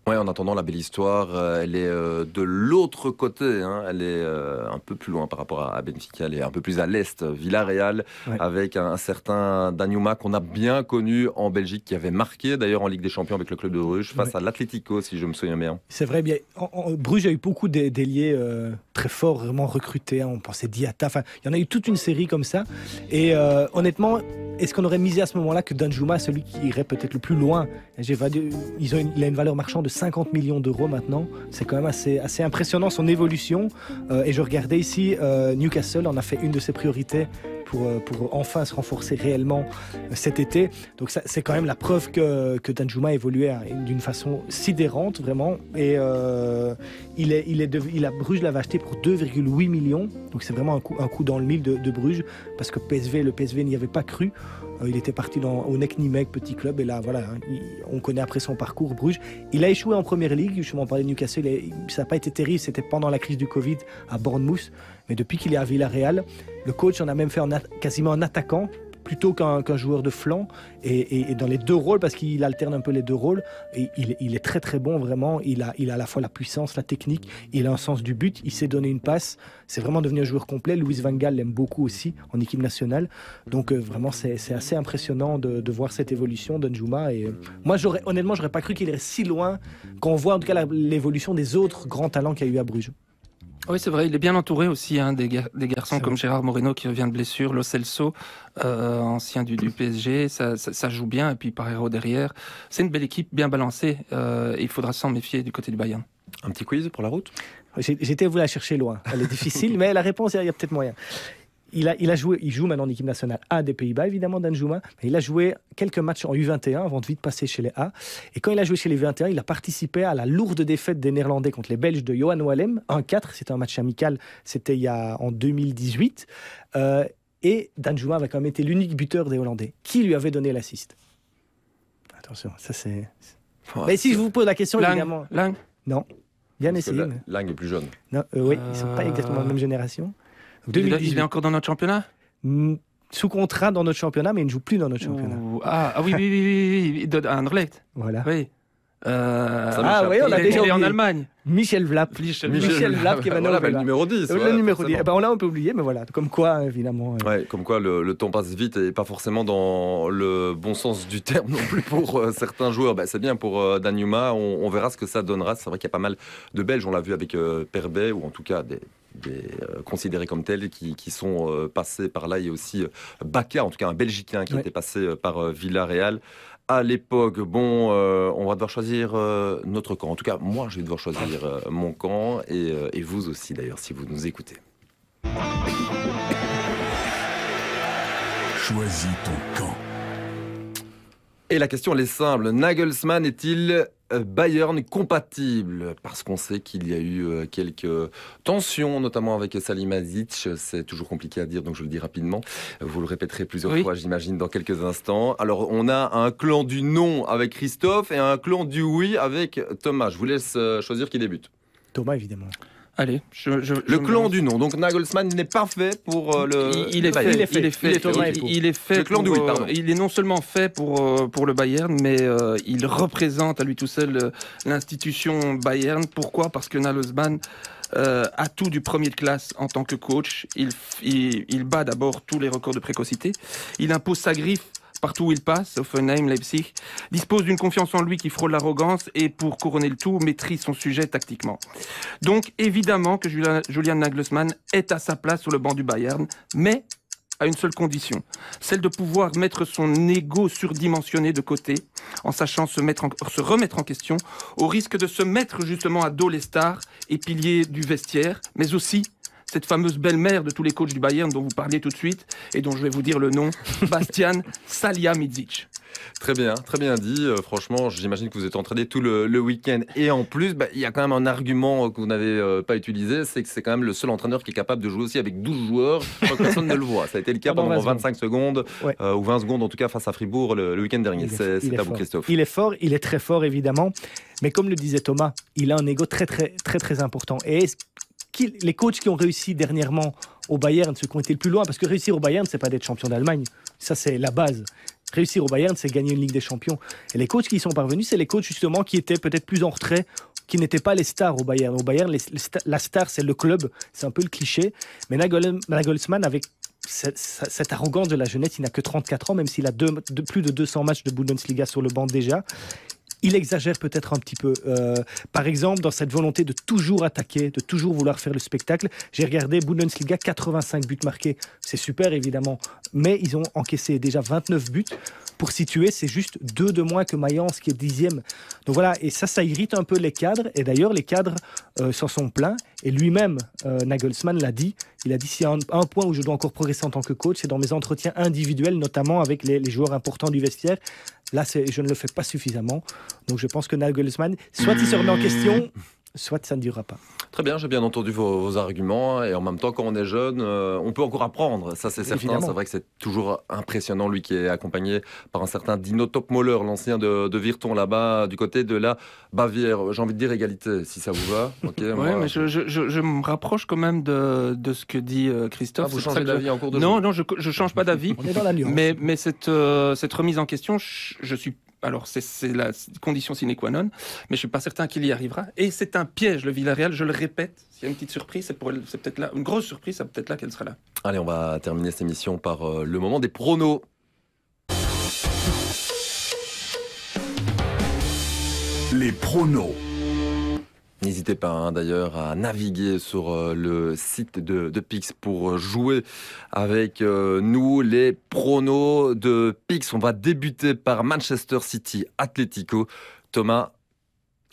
Speaker 2: Ouais, en attendant, la belle histoire, euh, elle est euh, de l'autre côté. hein. Elle est euh, un peu plus loin par rapport à, à Benfica. Elle est un peu plus à l'est, Villarreal,
Speaker 4: Ouais.
Speaker 2: avec un, un certain Danjuma qu'on a bien connu en Belgique, qui avait marqué d'ailleurs en Ligue des Champions avec le club de Bruges face
Speaker 4: Ouais.
Speaker 2: à l'Atlético, si je me souviens bien.
Speaker 4: C'est vrai, bien, en, en- Bruges a eu beaucoup d'ai- d'ailiers très forts, vraiment recrutés. hein. On pensait Diata. Enfin, il y en a eu toute une série comme ça. Et honnêtement, est-ce qu'on aurait misé à ce moment-là que Danjuma, celui qui irait peut-être le plus loin il a une valeur marchande de 50 millions d'euros maintenant. C'est quand même assez, assez impressionnant son évolution. Euh, et je regardais ici, euh, Newcastle en a fait une de ses priorités pour, euh, pour enfin se renforcer réellement euh, cet été. Donc c'est quand même la preuve que, que Danjuma a évolué à- d'une façon sidérante, vraiment. Et euh, il, est, il, est dev- il a, Bruges l'avait acheté pour 2,8 millions. Donc c'est vraiment un coup, un coup dans le mille de, de Bruges, parce que PSV, le PSV n'y avait pas cru. Il était parti dans, au Nek Nimek, petit club, et là, voilà, hein, on connaît après son parcours Bruges. Il a échoué en première ligue, je m'en parlais de Newcastle, ça n'a pas été terrible, c'était pendant la crise du Covid à Bournemouth. Mais depuis qu'il est à Villarreal, le coach en a même fait quasiment un attaquant plutôt qu'un joueur de flanc. Et, dans les deux rôles parce qu'il alterne un peu les deux rôles et il, est très très bon vraiment. Il a, à la fois la puissance la technique il a un sens du but. Il sait donner une passe. C'est vraiment devenu un joueur complet. Louis Van Gaal l'aime beaucoup aussi en équipe nationale. Donc euh, vraiment c'est assez impressionnant de, voir cette évolution d'Anjuma et euh, moi j'aurais honnêtement j'aurais pas cru qu'il irait si loin quand on voit en tout cas l'évolution des autres grands talents qu'il y a eu à Bruges
Speaker 3: Oui, c'est vrai, il est bien entouré aussi hein, des, gar- des garçons comme
Speaker 4: vrai.
Speaker 3: Gérard Moreno qui revient de blessure, Lo Celso, euh, ancien du, du PSG, ça, ça- ça joue bien, et puis Parero derrière. C'est une belle équipe, bien balancée, euh, et il faudra s'en méfier du côté du Bayern.
Speaker 2: Un petit quiz pour la route?
Speaker 4: J'étais vous la chercher loin. Elle est difficile, mais la réponse, il y a, il y a peut-être moyen. Il, a, il, a joué, il joue maintenant en équipe nationale A des Pays-Bas, évidemment, Danjuma. Mais il a joué quelques matchs en U21 avant de vite passer chez les A. Et quand il a joué chez les U21, il a participé à la lourde défaite des Néerlandais contre les Belges de Johan Wallem. 1-4, c'était un match amical, c'était il y a, en 2018. Euh, et Danjuma avait quand même été l'unique buteur des Hollandais. Qui lui avait donné l'assist? Attention, ça c'est. Mais si je vous pose la question,
Speaker 3: Lang,
Speaker 4: évidemment.
Speaker 3: Lang
Speaker 4: Non. Bien
Speaker 2: Parce que
Speaker 4: essayé.
Speaker 2: La-
Speaker 4: mais-
Speaker 2: Lang est plus jeune.
Speaker 4: non, euh, oui, ils sont pas
Speaker 3: Euh,
Speaker 4: exactement la même génération.
Speaker 3: Il est,
Speaker 4: 2018.
Speaker 3: il est encore dans notre championnat
Speaker 4: Sous contrat dans notre championnat, mais il ne joue plus dans notre championnat.
Speaker 3: Ah, ah oui, oui, oui, oui, oui, Anderlecht,
Speaker 4: Voilà.
Speaker 3: oui. Euh,
Speaker 4: Ah oui, on a déjà
Speaker 3: est en
Speaker 4: oublié.
Speaker 3: Allemagne.
Speaker 4: Michel Vlap.
Speaker 3: Michel,
Speaker 4: Michel Vlap qui est maintenant
Speaker 2: Voilà, bah, le numéro 10.
Speaker 4: Euh,
Speaker 2: ouais,
Speaker 4: le numéro 10.
Speaker 2: forcément.
Speaker 4: Eh ben, on l'a un peu oublié, mais voilà. Comme quoi, évidemment. euh,
Speaker 2: Ouais, comme quoi le, le temps passe vite et pas forcément dans le bon sens du terme non plus pour euh, certains joueurs. Bah, c'est bien pour euh, Danjuma, on, on verra ce que ça donnera. C'est vrai qu'il y a pas mal de Belges, on l'a vu avec Perbet ou en tout cas des, des, considérés comme tels qui, qui sont passés par là. Il y a aussi Baka, en tout cas un Belgicain qui
Speaker 4: Ouais.
Speaker 2: était passé par Villarreal. À l'époque, bon, euh, on va devoir choisir euh, notre camp. En tout cas, moi, je vais devoir choisir euh, mon camp et, et vous aussi d'ailleurs, si vous nous écoutez.
Speaker 1: Choisis ton camp.
Speaker 2: Et la question elle est simple. Nagelsmann est-il Bayern compatible Parce qu'on sait qu'il y a eu euh, quelques tensions, notamment avec Salim Azic. C'est toujours compliqué à dire, donc je le dis rapidement. Vous le répéterez plusieurs
Speaker 3: Oui.
Speaker 2: fois, j'imagine, dans quelques instants. Alors, on a un clan du non avec Christophe et un clan du oui avec Thomas. Je vous laisse euh, choisir qui débute.
Speaker 4: Thomas, évidemment.
Speaker 3: Allez, je, je- je
Speaker 2: Le clan du nom. Donc Nagelsmann n'est pas fait pour euh, le.
Speaker 3: Il, il est fait,
Speaker 4: Il est fait.
Speaker 3: il est fait,
Speaker 4: Il est
Speaker 3: fait
Speaker 2: Le clan
Speaker 3: pour,
Speaker 2: du oui,
Speaker 3: euh,
Speaker 2: pardon.
Speaker 3: il est non seulement fait pour, euh, pour le Bayern, mais euh, il représente à lui tout seul euh, l'institution Bayern. Pourquoi? Parce que Nagelsmann euh, a tout du premier de classe en tant que coach. Il, il bat d'abord tous les records de précocité. Il impose sa griffe partout où il passe, Offenheim, Leipzig, dispose d'une confiance en lui qui frôle l'arrogance et pour couronner le tout, maîtrise son sujet tactiquement. Donc évidemment que Julian, Nagelsmann est à sa place sur le banc du Bayern, mais à une seule condition, celle de pouvoir mettre son ego surdimensionné de côté, en sachant se, mettre se remettre en question, au risque de se mettre justement à dos les stars et piliers du vestiaire, mais aussi cette fameuse belle-mère de tous les coachs du Bayern dont vous parliez tout de suite et dont je vais vous dire le nom, Bastian Salihamidzic.
Speaker 2: Très bien, très bien dit. Euh, franchement, j'imagine que vous êtes entraîné tout le, le week-end. Et en plus, bah, il y a quand même un argument que vous n'avez euh, pas utilisé, c'est que c'est quand même le seul entraîneur qui est capable de jouer aussi avec 12 joueurs que personne ne le voit. Ça a été le cas
Speaker 4: Pendant
Speaker 2: pendant
Speaker 4: 20
Speaker 2: 25 secondes,
Speaker 4: Ouais.
Speaker 2: euh, ou 20 secondes en tout cas face à Fribourg le, le week-end dernier. C'est à vous. Christophe.
Speaker 4: Il est fort, il est très fort évidemment, mais comme le disait Thomas, il a un ego très très très très important. Et les coachs qui ont réussi dernièrement au Bayern, ceux qui ont été le plus loin, parce que réussir au Bayern, c'est pas d'être champion d'Allemagne, ça c'est la base. Réussir au Bayern, c'est gagner une Ligue des Champions. Et les coachs qui y sont parvenus, c'est les coachs justement qui étaient peut-être plus en retrait, qui n'étaient pas les stars au Bayern. Au Bayern, la star, c'est le club, c'est un peu le cliché. Mais Nagel- avec cette, arrogance de la jeunesse, il n'a que 34 ans, même s'il a plus de 200 matchs de Bundesliga sur le banc déjà. Il exagère peut-être un petit peu. Euh, par exemple, dans cette volonté de toujours attaquer, de toujours vouloir faire le spectacle. J'ai regardé Bundesliga, 85 buts marqués. C'est super, évidemment. Mais ils ont encaissé déjà 29 buts. Pour situer, c'est juste deux de moins que Mayence, qui est dixième. Donc voilà, et ça, ça irrite un peu les cadres. Et d'ailleurs, les cadres euh, s'en sont plaints. Et lui-même, euh, Nagelsmann l'a dit. Il a dit s'il y a un, un point où je dois encore progresser en tant que coach, c'est dans mes entretiens individuels, notamment avec les, les joueurs importants du vestiaire. Là, je ne le fais pas suffisamment. Donc je pense que Nagelsmann, soit il se remet en question, soit ça ne durera pas.
Speaker 2: Très bien, j'ai bien entendu vos, vos arguments. Et en même temps, quand on est jeune, euh, on peut encore apprendre. Ça, c'est certain. C'est vrai que c'est toujours impressionnant, lui qui est accompagné par un certain Dino Topmoller, l'ancien de, de Virton, là-bas, du côté de la Bavière. J'ai envie de dire égalité, si ça vous va. Moi-
Speaker 3: mais je, je, je, je me rapproche quand même de, de ce que dit euh,
Speaker 2: Ah,
Speaker 3: Christophe.
Speaker 2: vous
Speaker 3: C'est pour
Speaker 2: changez d'avis en cours de
Speaker 3: Non,
Speaker 2: jeu
Speaker 3: non, je je change pas d'avis.
Speaker 4: On est dans la nuance.
Speaker 3: Mais, mais cette, euh, cette remise en question, je, je suis. Alors, c'est la condition sine qua non, mais je suis pas certain qu'il y arrivera. Et c'est un piège, le Villarreal, je le répète. S'il y a une petite surprise, c'est pour elle- c'est peut-être là, une grosse surprise, c'est peut-être là qu'elle sera là.
Speaker 2: Allez, on va terminer cette émission par euh, le moment des pronos.
Speaker 1: Les pronos.
Speaker 2: N'hésitez pas hein, d'ailleurs à naviguer sur euh, le site de, de Pix pour jouer avec euh, nous les pronos de Pix. On va débuter par Manchester City Atletico. Thomas,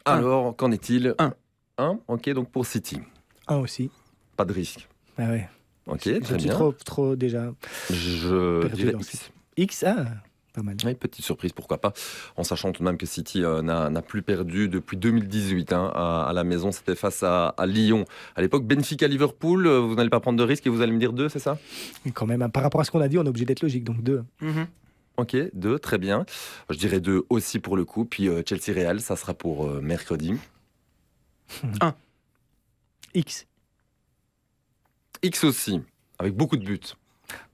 Speaker 3: Un.
Speaker 2: alors qu'en est-il
Speaker 3: Un.
Speaker 2: Un, ok, donc pour City.
Speaker 4: Un aussi.
Speaker 2: Pas de risque.
Speaker 4: Ah ouais.
Speaker 2: Ok,
Speaker 4: Je
Speaker 2: très
Speaker 4: suis
Speaker 2: bien.
Speaker 4: trop, trop déjà.
Speaker 2: Je
Speaker 4: perdu
Speaker 2: dirais X.
Speaker 4: X, ah, pas mal.
Speaker 2: Oui, petite surprise, pourquoi pas. En sachant tout de même que City euh, n'a plus perdu depuis 2018 hein, à, à la maison. C'était face à, à Lyon. À l'époque, Benfica-Liverpool, euh, vous n'allez pas prendre de risque et vous allez me dire deux, c'est ça?
Speaker 4: Et Quand même, hein, par rapport à ce qu'on a dit, on est obligé d'être logique. Donc deux.
Speaker 2: Ok, deux, très bien. Je dirais deux aussi pour le coup. Puis euh, Chelsea-Real, ça sera pour euh, mercredi.
Speaker 4: X.
Speaker 2: X aussi, avec beaucoup de buts.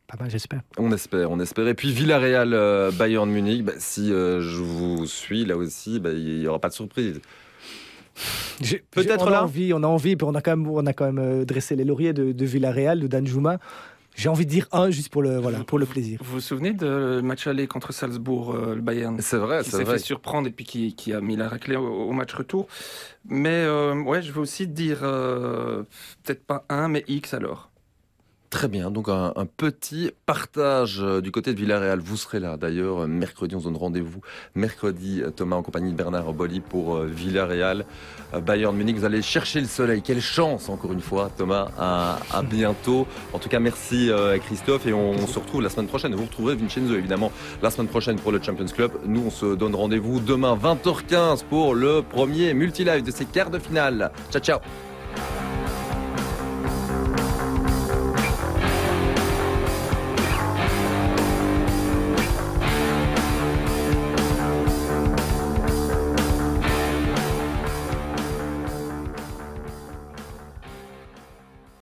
Speaker 4: Pas mal, j'espère.
Speaker 2: On espère, on espère. Et puis Villarreal, euh, Bayern Munich, bah, si euh, je vous suis là aussi, bah, il n'y aura pas de surprise. Peut-être
Speaker 4: on a
Speaker 2: là.
Speaker 4: envie, on a envie, puis on a quand même, on a quand même euh, dressé les lauriers de, de Villarreal, de Danjuma. J'ai envie de dire un juste pour le, voilà, pour le plaisir.
Speaker 3: Vous vous souvenez de match aller contre Salzbourg, euh, le Bayern?
Speaker 2: C'est vrai,
Speaker 3: qui
Speaker 2: c'est
Speaker 3: s'est
Speaker 2: vrai.
Speaker 3: fait surprendre et puis qui, qui a mis la raclée au, au match retour. Mais euh, ouais, je veux aussi dire euh, peut-être pas un, mais X alors.
Speaker 2: Très bien, donc un, un petit partage euh, du côté de Villarreal. Vous serez là d'ailleurs euh, mercredi, on se donne rendez-vous mercredi, euh, Thomas en compagnie de Bernard Boli pour Villarreal, Bayern Munich. Vous allez chercher le soleil. Quelle chance encore une fois, Thomas. À, à bientôt. En tout cas, merci Christophe et on, se retrouve la semaine prochaine. Vous retrouverez Vincenzo évidemment la semaine prochaine pour le Champions Club. Nous, on se donne rendez-vous demain 20h15 pour le premier multi-live de ces quarts de finale. Ciao, ciao.